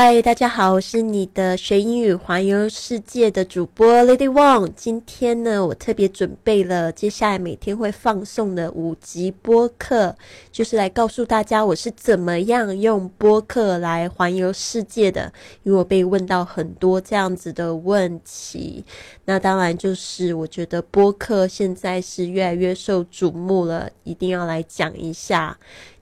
嗨，大家好，我是你的学英语环游世界的主播 Lady Wang。今天呢，我特别准备了接下来每天会放送的五集播客，就是来告诉大家我是怎么样用播客来环游世界的。因为我被问到很多这样子的问题，那当然就是我觉得播客现在是越来越受瞩目了，一定要来讲一下。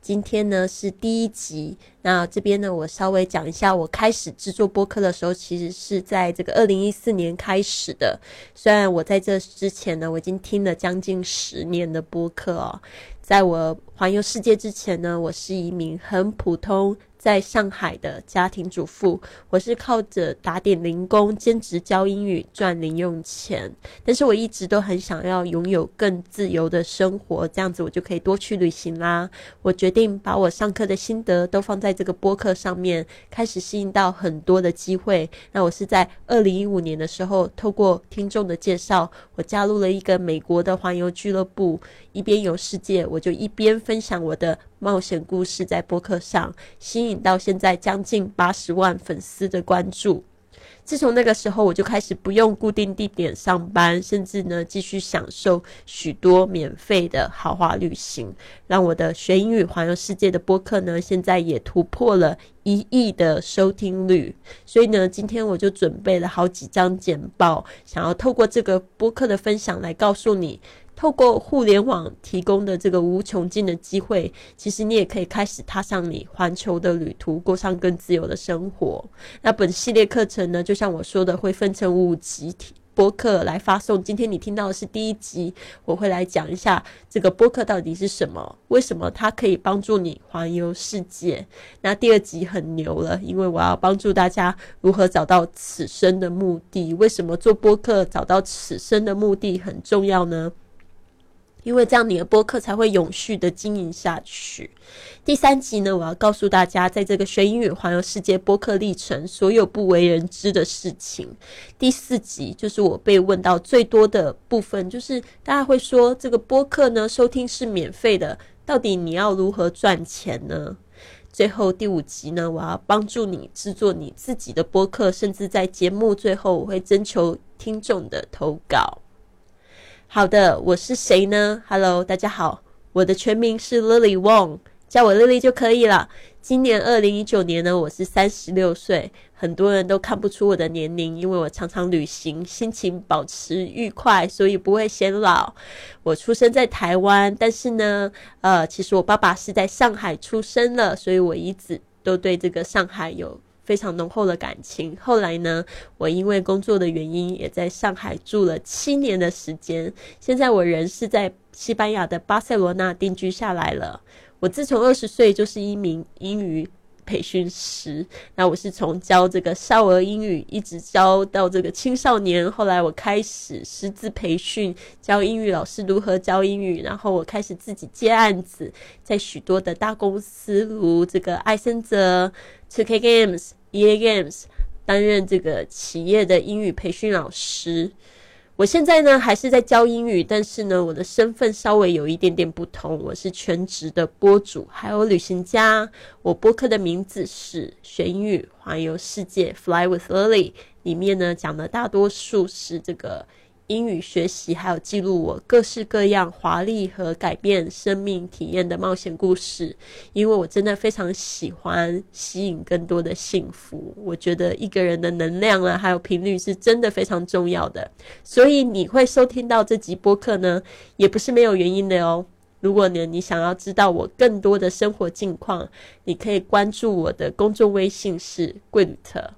今天呢是第一集，那这边呢我稍微讲一下，我开始制作播客的时候，其实是在这个二零一四年开始的。虽然我在这之前呢，我已经听了将近十年的播客哦。在我环游世界之前呢，我是一名很普通。在上海的家庭主妇，我是靠着打点零工、兼职教英语赚零用钱。但是我一直都很想要拥有更自由的生活，这样子我就可以多去旅行啦。我决定把我上课的心得都放在这个播客上面，开始吸引到很多的机会。那我是在二零一五年的时候，透过听众的介绍，我加入了一个美国的环游俱乐部，一边游世界，我就一边分享我的。冒险故事在播客上吸引到现在将近八十万粉丝的关注。自从那个时候，我就开始不用固定地点上班，甚至呢继续享受许多免费的豪华旅行，让我的学英语环游世界的播客呢，现在也突破了一亿的收听率。所以呢，今天我就准备了好几张简报，想要透过这个播客的分享来告诉你。透过互联网提供的这个无穷尽的机会，其实你也可以开始踏上你环球的旅途，过上更自由的生活。那本系列课程呢，就像我说的，会分成五集播客来发送。今天你听到的是第一集，我会来讲一下这个播客到底是什么，为什么它可以帮助你环游世界。那第二集很牛了，因为我要帮助大家如何找到此生的目的。为什么做播客找到此生的目的很重要呢？因为这样，你的播客才会永续的经营下去。第三集呢，我要告诉大家，在这个学英语环游世界播客历程，所有不为人知的事情。第四集就是我被问到最多的部分，就是大家会说，这个播客呢，收听是免费的，到底你要如何赚钱呢？最后第五集呢，我要帮助你制作你自己的播客，甚至在节目最后，我会征求听众的投稿。好的，我是谁呢？Hello，大家好，我的全名是 Lily Wong，叫我 Lily 就可以了。今年二零一九年呢，我是三十六岁，很多人都看不出我的年龄，因为我常常旅行，心情保持愉快，所以不会显老。我出生在台湾，但是呢，呃，其实我爸爸是在上海出生了，所以我一直都对这个上海有。非常浓厚的感情。后来呢，我因为工作的原因，也在上海住了七年的时间。现在我人是在西班牙的巴塞罗那定居下来了。我自从二十岁就是一名英语。培训师，那我是从教这个少儿英语，一直教到这个青少年。后来我开始师资培训，教英语老师如何教英语。然后我开始自己接案子，在许多的大公司，如这个艾森哲、Two K Games、EA Games，担任这个企业的英语培训老师。我现在呢还是在教英语，但是呢，我的身份稍微有一点点不同。我是全职的播主，还有旅行家。我播客的名字是学英语环游世界 （Fly with Lily），里面呢讲的大多数是这个。英语学习，还有记录我各式各样华丽和改变生命体验的冒险故事。因为我真的非常喜欢吸引更多的幸福。我觉得一个人的能量啊，还有频率是真的非常重要的。所以你会收听到这集播客呢，也不是没有原因的哦。如果呢，你想要知道我更多的生活近况，你可以关注我的公众微信是贵旅特。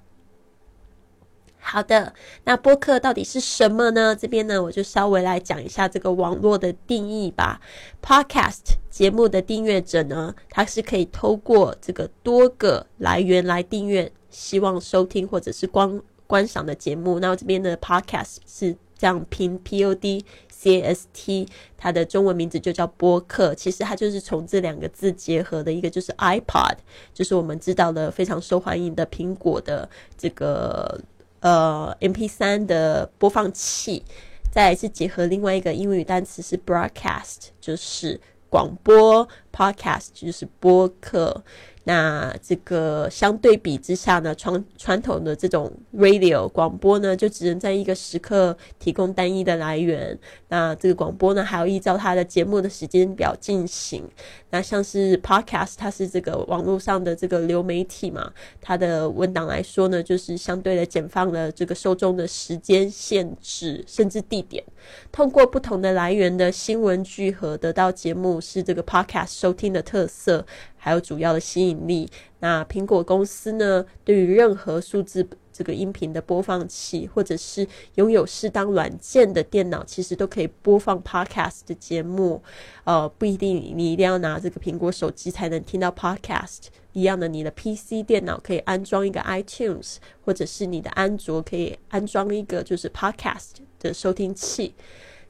好的，那播客到底是什么呢？这边呢，我就稍微来讲一下这个网络的定义吧。Podcast 节目的订阅者呢，他是可以透过这个多个来源来订阅，希望收听或者是观观赏的节目。那这边的 Podcast 是这样拼 P O D C A S T，它的中文名字就叫播客。其实它就是从这两个字结合的一个，就是 iPod，就是我们知道的非常受欢迎的苹果的这个。呃，M P 三的播放器，再是结合另外一个英语单词是 broadcast，就是广播；podcast 就是播客。那这个相对比之下呢，传传统的这种 radio 广播呢，就只能在一个时刻提供单一的来源。那这个广播呢，还要依照它的节目的时间表进行。那像是 podcast，它是这个网络上的这个流媒体嘛，它的文档来说呢，就是相对的减放了这个受众的时间限制，甚至地点。通过不同的来源的新闻聚合得到节目，是这个 podcast 收听的特色。还有主要的吸引力。那苹果公司呢，对于任何数字这个音频的播放器，或者是拥有适当软件的电脑，其实都可以播放 Podcast 的节目。呃，不一定你一定要拿这个苹果手机才能听到 Podcast。一样的，你的 PC 电脑可以安装一个 iTunes，或者是你的安卓可以安装一个就是 Podcast 的收听器。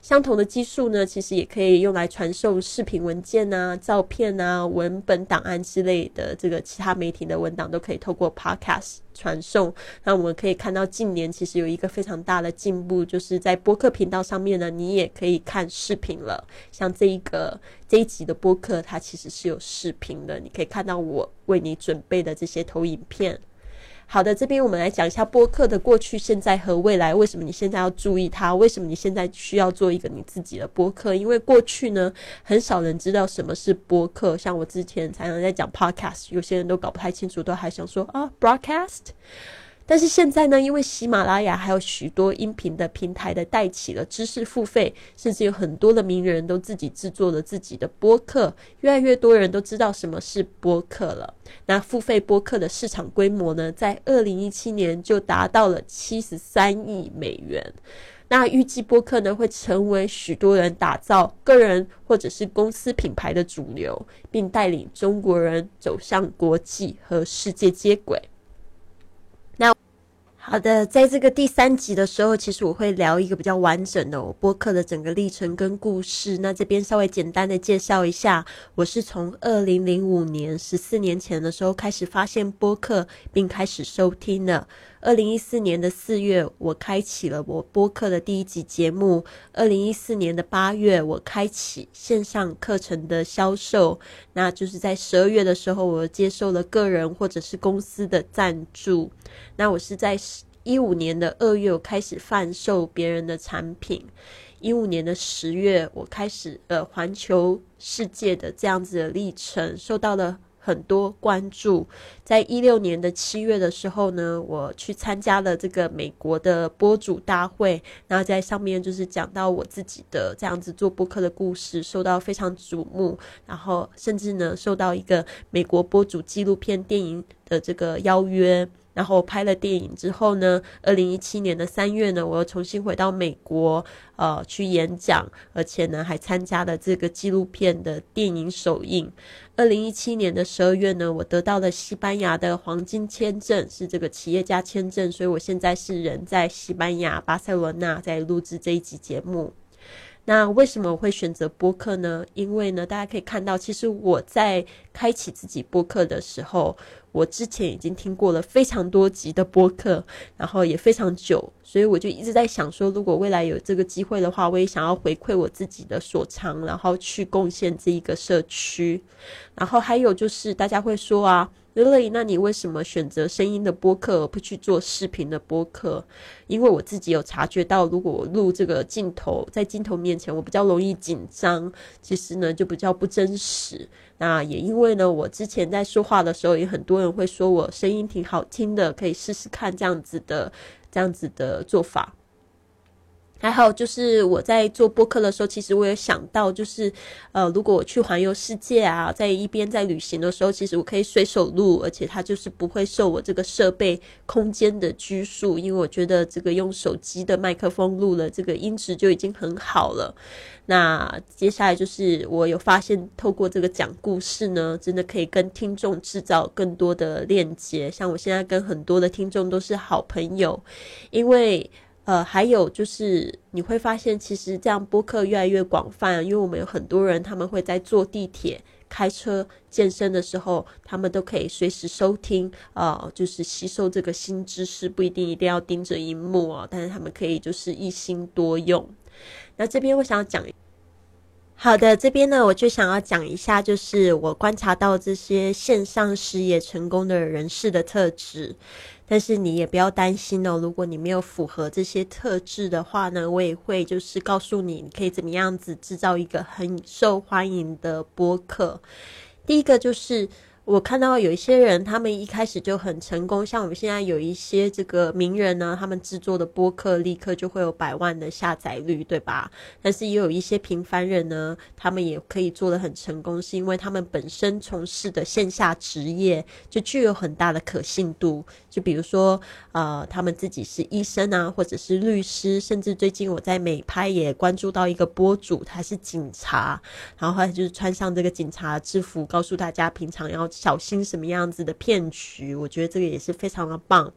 相同的技术呢，其实也可以用来传送视频文件啊、照片啊、文本档案之类的。这个其他媒体的文档都可以透过 Podcast 传送。那我们可以看到，近年其实有一个非常大的进步，就是在播客频道上面呢，你也可以看视频了。像这一个这一集的播客，它其实是有视频的，你可以看到我为你准备的这些投影片。好的，这边我们来讲一下播客的过去、现在和未来。为什么你现在要注意它？为什么你现在需要做一个你自己的播客？因为过去呢，很少人知道什么是播客。像我之前常常在讲 podcast，有些人都搞不太清楚，都还想说啊，broadcast。但是现在呢，因为喜马拉雅还有许多音频的平台的带起了知识付费，甚至有很多的名人都自己制作了自己的播客，越来越多人都知道什么是播客了。那付费播客的市场规模呢，在二零一七年就达到了七十三亿美元。那预计播客呢，会成为许多人打造个人或者是公司品牌的主流，并带领中国人走向国际和世界接轨。好的，在这个第三集的时候，其实我会聊一个比较完整的我播客的整个历程跟故事。那这边稍微简单的介绍一下，我是从二零零五年十四年前的时候开始发现播客，并开始收听的。二零一四年的四月，我开启了我播客的第一集节目。二零一四年的八月，我开启线上课程的销售。那就是在十二月的时候，我接受了个人或者是公司的赞助。那我是在一五年的二月，我开始贩售别人的产品。一五年的十月，我开始呃环球世界的这样子的历程，受到了很多关注。在一六年的七月的时候呢，我去参加了这个美国的播主大会，然后在上面就是讲到我自己的这样子做播客的故事，受到非常瞩目，然后甚至呢受到一个美国播主纪录片电影的这个邀约。然后拍了电影之后呢，二零一七年的三月呢，我又重新回到美国，呃，去演讲，而且呢，还参加了这个纪录片的电影首映。二零一七年的十二月呢，我得到了西班牙的黄金签证，是这个企业家签证，所以我现在是人在西班牙巴塞罗那，在录制这一集节目。那为什么我会选择播客呢？因为呢，大家可以看到，其实我在开启自己播客的时候，我之前已经听过了非常多集的播客，然后也非常久，所以我就一直在想说，如果未来有这个机会的话，我也想要回馈我自己的所长，然后去贡献这一个社区。然后还有就是，大家会说啊。Lily，那你为什么选择声音的播客而不去做视频的播客？因为我自己有察觉到，如果我录这个镜头，在镜头面前，我比较容易紧张，其实呢就比较不真实。那也因为呢，我之前在说话的时候，也很多人会说我声音挺好听的，可以试试看这样子的这样子的做法。还好，就是我在做播客的时候，其实我有想到，就是呃，如果我去环游世界啊，在一边在旅行的时候，其实我可以随手录，而且它就是不会受我这个设备空间的拘束，因为我觉得这个用手机的麦克风录了，这个音质就已经很好了。那接下来就是我有发现，透过这个讲故事呢，真的可以跟听众制造更多的链接。像我现在跟很多的听众都是好朋友，因为。呃，还有就是你会发现，其实这样播客越来越广泛，因为我们有很多人，他们会在坐地铁、开车、健身的时候，他们都可以随时收听，呃，就是吸收这个新知识，不一定一定要盯着荧幕哦，但是他们可以就是一心多用。那这边我想要讲。好的，这边呢，我就想要讲一下，就是我观察到这些线上事业成功的人士的特质。但是你也不要担心哦，如果你没有符合这些特质的话呢，我也会就是告诉你，你可以怎么样子制造一个很受欢迎的播客。第一个就是。我看到有一些人，他们一开始就很成功，像我们现在有一些这个名人呢，他们制作的播客立刻就会有百万的下载率，对吧？但是也有一些平凡人呢，他们也可以做的很成功，是因为他们本身从事的线下职业就具有很大的可信度。就比如说，呃，他们自己是医生啊，或者是律师，甚至最近我在美拍也关注到一个播主，他是警察，然后他就是穿上这个警察制服，告诉大家平常要。小心什么样子的骗局？我觉得这个也是非常的棒。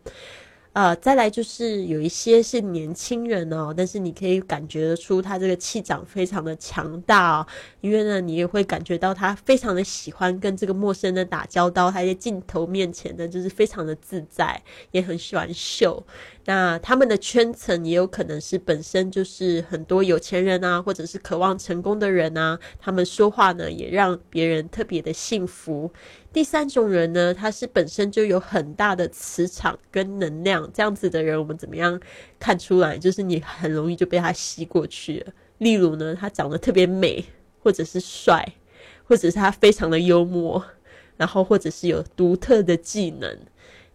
呃，再来就是有一些是年轻人哦，但是你可以感觉得出他这个气场非常的强大，因为呢，你也会感觉到他非常的喜欢跟这个陌生人打交道，他在镜头面前呢就是非常的自在，也很喜欢秀。那他们的圈层也有可能是本身就是很多有钱人啊，或者是渴望成功的人啊，他们说话呢也让别人特别的幸福。第三种人呢，他是本身就有很大的磁场跟能量，这样子的人，我们怎么样看出来？就是你很容易就被他吸过去了。例如呢，他长得特别美，或者是帅，或者是他非常的幽默，然后或者是有独特的技能。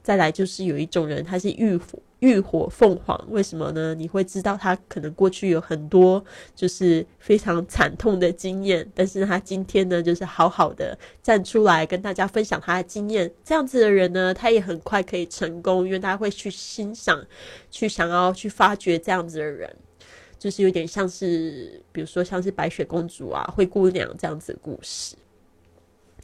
再来就是有一种人，他是浴火浴火凤凰，为什么呢？你会知道他可能过去有很多就是非常惨痛的经验，但是他今天呢，就是好好的站出来跟大家分享他的经验。这样子的人呢，他也很快可以成功，因为他会去欣赏、去想要去发掘这样子的人，就是有点像是，比如说像是白雪公主啊、灰姑娘这样子的故事。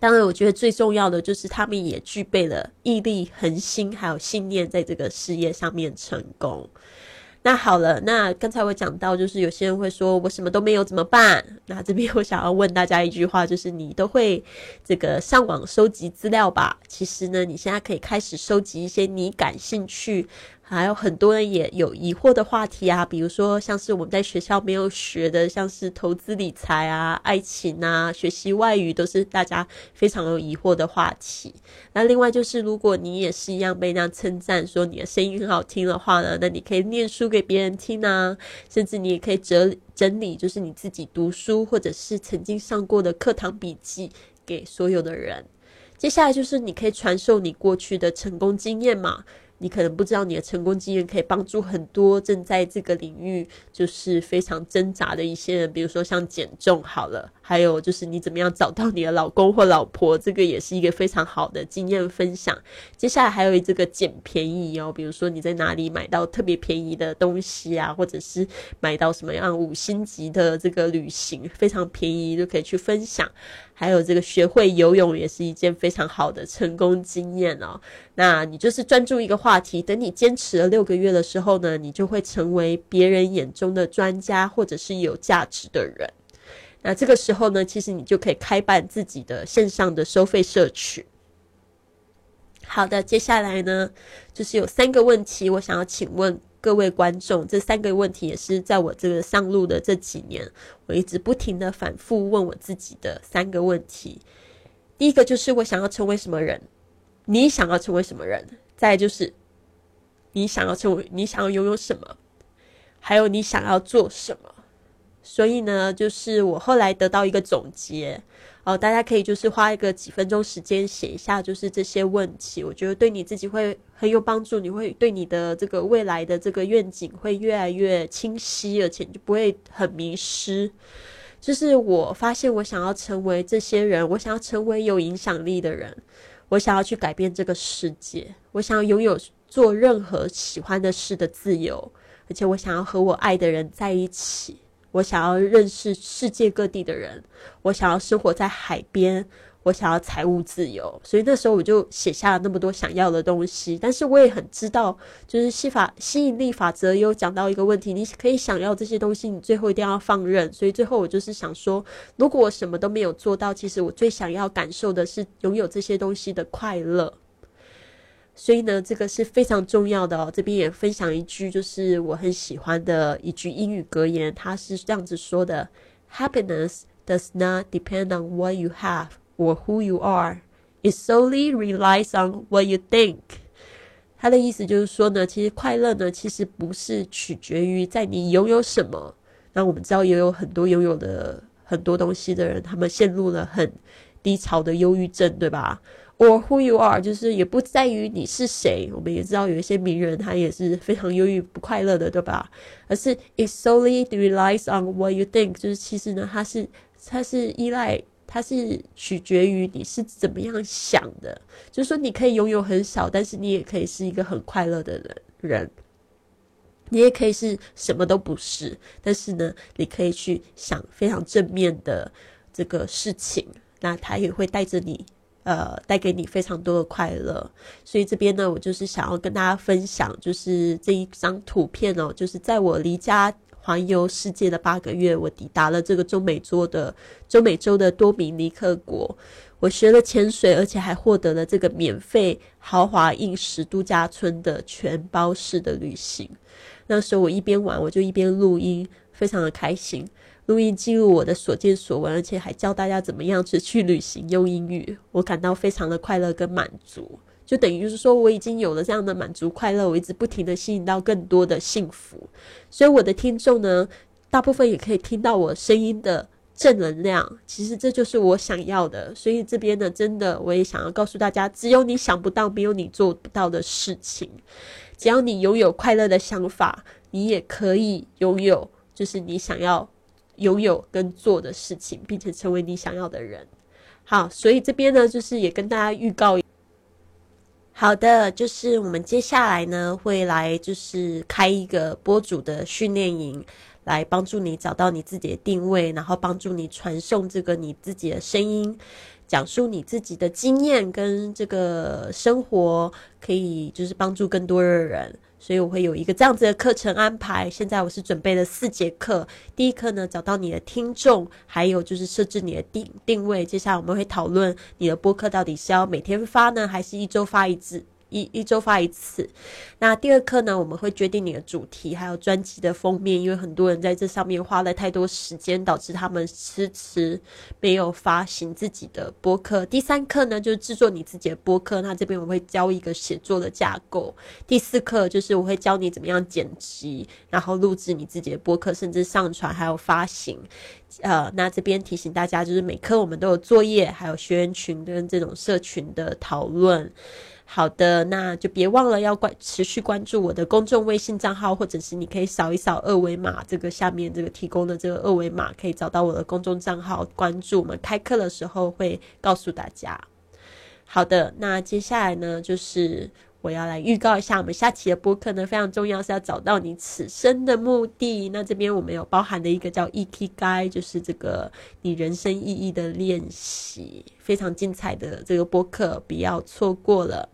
当然，我觉得最重要的就是他们也具备了毅力、恒心，还有信念，在这个事业上面成功。那好了，那刚才我讲到，就是有些人会说我什么都没有怎么办？那这边我想要问大家一句话，就是你都会这个上网收集资料吧？其实呢，你现在可以开始收集一些你感兴趣。还有很多人也有疑惑的话题啊，比如说像是我们在学校没有学的，像是投资理财啊、爱情啊、学习外语，都是大家非常有疑惑的话题。那另外就是，如果你也是一样被那样称赞说你的声音很好听的话呢，那你可以念书给别人听啊，甚至你也可以整整理，就是你自己读书或者是曾经上过的课堂笔记给所有的人。接下来就是你可以传授你过去的成功经验嘛。你可能不知道，你的成功经验可以帮助很多正在这个领域就是非常挣扎的一些人，比如说像减重好了，还有就是你怎么样找到你的老公或老婆，这个也是一个非常好的经验分享。接下来还有这个捡便宜哦，比如说你在哪里买到特别便宜的东西啊，或者是买到什么样五星级的这个旅行，非常便宜就可以去分享。还有这个学会游泳也是一件非常好的成功经验哦。那你就是专注一个话题，等你坚持了六个月的时候呢，你就会成为别人眼中的专家或者是有价值的人。那这个时候呢，其实你就可以开办自己的线上的收费社群。好的，接下来呢，就是有三个问题，我想要请问。各位观众，这三个问题也是在我这个上路的这几年，我一直不停的反复问我自己的三个问题。第一个就是我想要成为什么人？你想要成为什么人？再就是你想要成为，你想要拥有什么？还有你想要做什么？所以呢，就是我后来得到一个总结哦，大家可以就是花一个几分钟时间写一下，就是这些问题，我觉得对你自己会很有帮助，你会对你的这个未来的这个愿景会越来越清晰，而且就不会很迷失。就是我发现，我想要成为这些人，我想要成为有影响力的人，我想要去改变这个世界，我想要拥有做任何喜欢的事的自由，而且我想要和我爱的人在一起。我想要认识世界各地的人，我想要生活在海边，我想要财务自由，所以那时候我就写下了那么多想要的东西。但是我也很知道，就是吸法吸引力法则有讲到一个问题，你可以想要这些东西，你最后一定要放任。所以最后我就是想说，如果我什么都没有做到，其实我最想要感受的是拥有这些东西的快乐。所以呢，这个是非常重要的哦。这边也分享一句，就是我很喜欢的一句英语格言，它是这样子说的：“Happiness does not depend on what you have or who you are. It solely relies on what you think. 他的意思就是说呢，其实快乐呢，其实不是取决于在你拥有什么。那我们知道也有很多拥有的很多东西的人，他们陷入了很低潮的忧郁症，对吧？or who you are，就是也不在于你是谁。我们也知道有一些名人，他也是非常忧郁不快乐的，对吧？而是 it solely relies on what you think，就是其实呢，它是它是依赖，它是取决于你是怎么样想的。就是说，你可以拥有很少，但是你也可以是一个很快乐的人人。你也可以是什么都不是，但是呢，你可以去想非常正面的这个事情，那它也会带着你。呃，带给你非常多的快乐，所以这边呢，我就是想要跟大家分享，就是这一张图片哦，就是在我离家环游世界的八个月，我抵达了这个中美洲的中美洲的多米尼克国，我学了潜水，而且还获得了这个免费豪华印石度假村的全包式的旅行。那时候我一边玩，我就一边录音，非常的开心。录音记录我的所见所闻，而且还教大家怎么样子去旅行用英语，我感到非常的快乐跟满足，就等于是说我已经有了这样的满足快乐，我一直不停的吸引到更多的幸福，所以我的听众呢，大部分也可以听到我声音的正能量，其实这就是我想要的，所以这边呢，真的我也想要告诉大家，只有你想不到，没有你做不到的事情，只要你拥有快乐的想法，你也可以拥有，就是你想要。拥有跟做的事情，并且成为你想要的人。好，所以这边呢，就是也跟大家预告。好的，就是我们接下来呢，会来就是开一个播主的训练营，来帮助你找到你自己的定位，然后帮助你传送这个你自己的声音，讲述你自己的经验跟这个生活，可以就是帮助更多的人。所以我会有一个这样子的课程安排。现在我是准备了四节课。第一课呢，找到你的听众，还有就是设置你的定定位。接下来我们会讨论你的播客到底是要每天发呢，还是一周发一次？一一周发一次。那第二课呢，我们会决定你的主题，还有专辑的封面，因为很多人在这上面花了太多时间，导致他们迟迟没有发行自己的播客。第三课呢，就是制作你自己的播客。那这边我会教一个写作的架构。第四课就是我会教你怎么样剪辑，然后录制你自己的播客，甚至上传还有发行。呃，那这边提醒大家，就是每课我们都有作业，还有学员群跟这种社群的讨论。好的，那就别忘了要关持续关注我的公众微信账号，或者是你可以扫一扫二维码，这个下面这个提供的这个二维码可以找到我的公众账号，关注我们开课的时候会告诉大家。好的，那接下来呢，就是我要来预告一下我们下期的播客呢，非常重要是要找到你此生的目的。那这边我们有包含的一个叫 ET 该，就是这个你人生意义的练习，非常精彩的这个播客，不要错过了。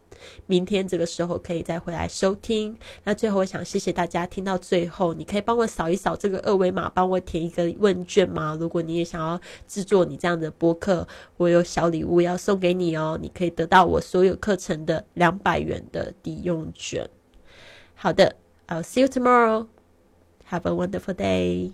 明天这个时候可以再回来收听。那最后，我想谢谢大家听到最后，你可以帮我扫一扫这个二维码，帮我填一个问卷吗？如果你也想要制作你这样的播客，我有小礼物要送给你哦，你可以得到我所有课程的两百元的抵用券。好的，I'll see you tomorrow. Have a wonderful day.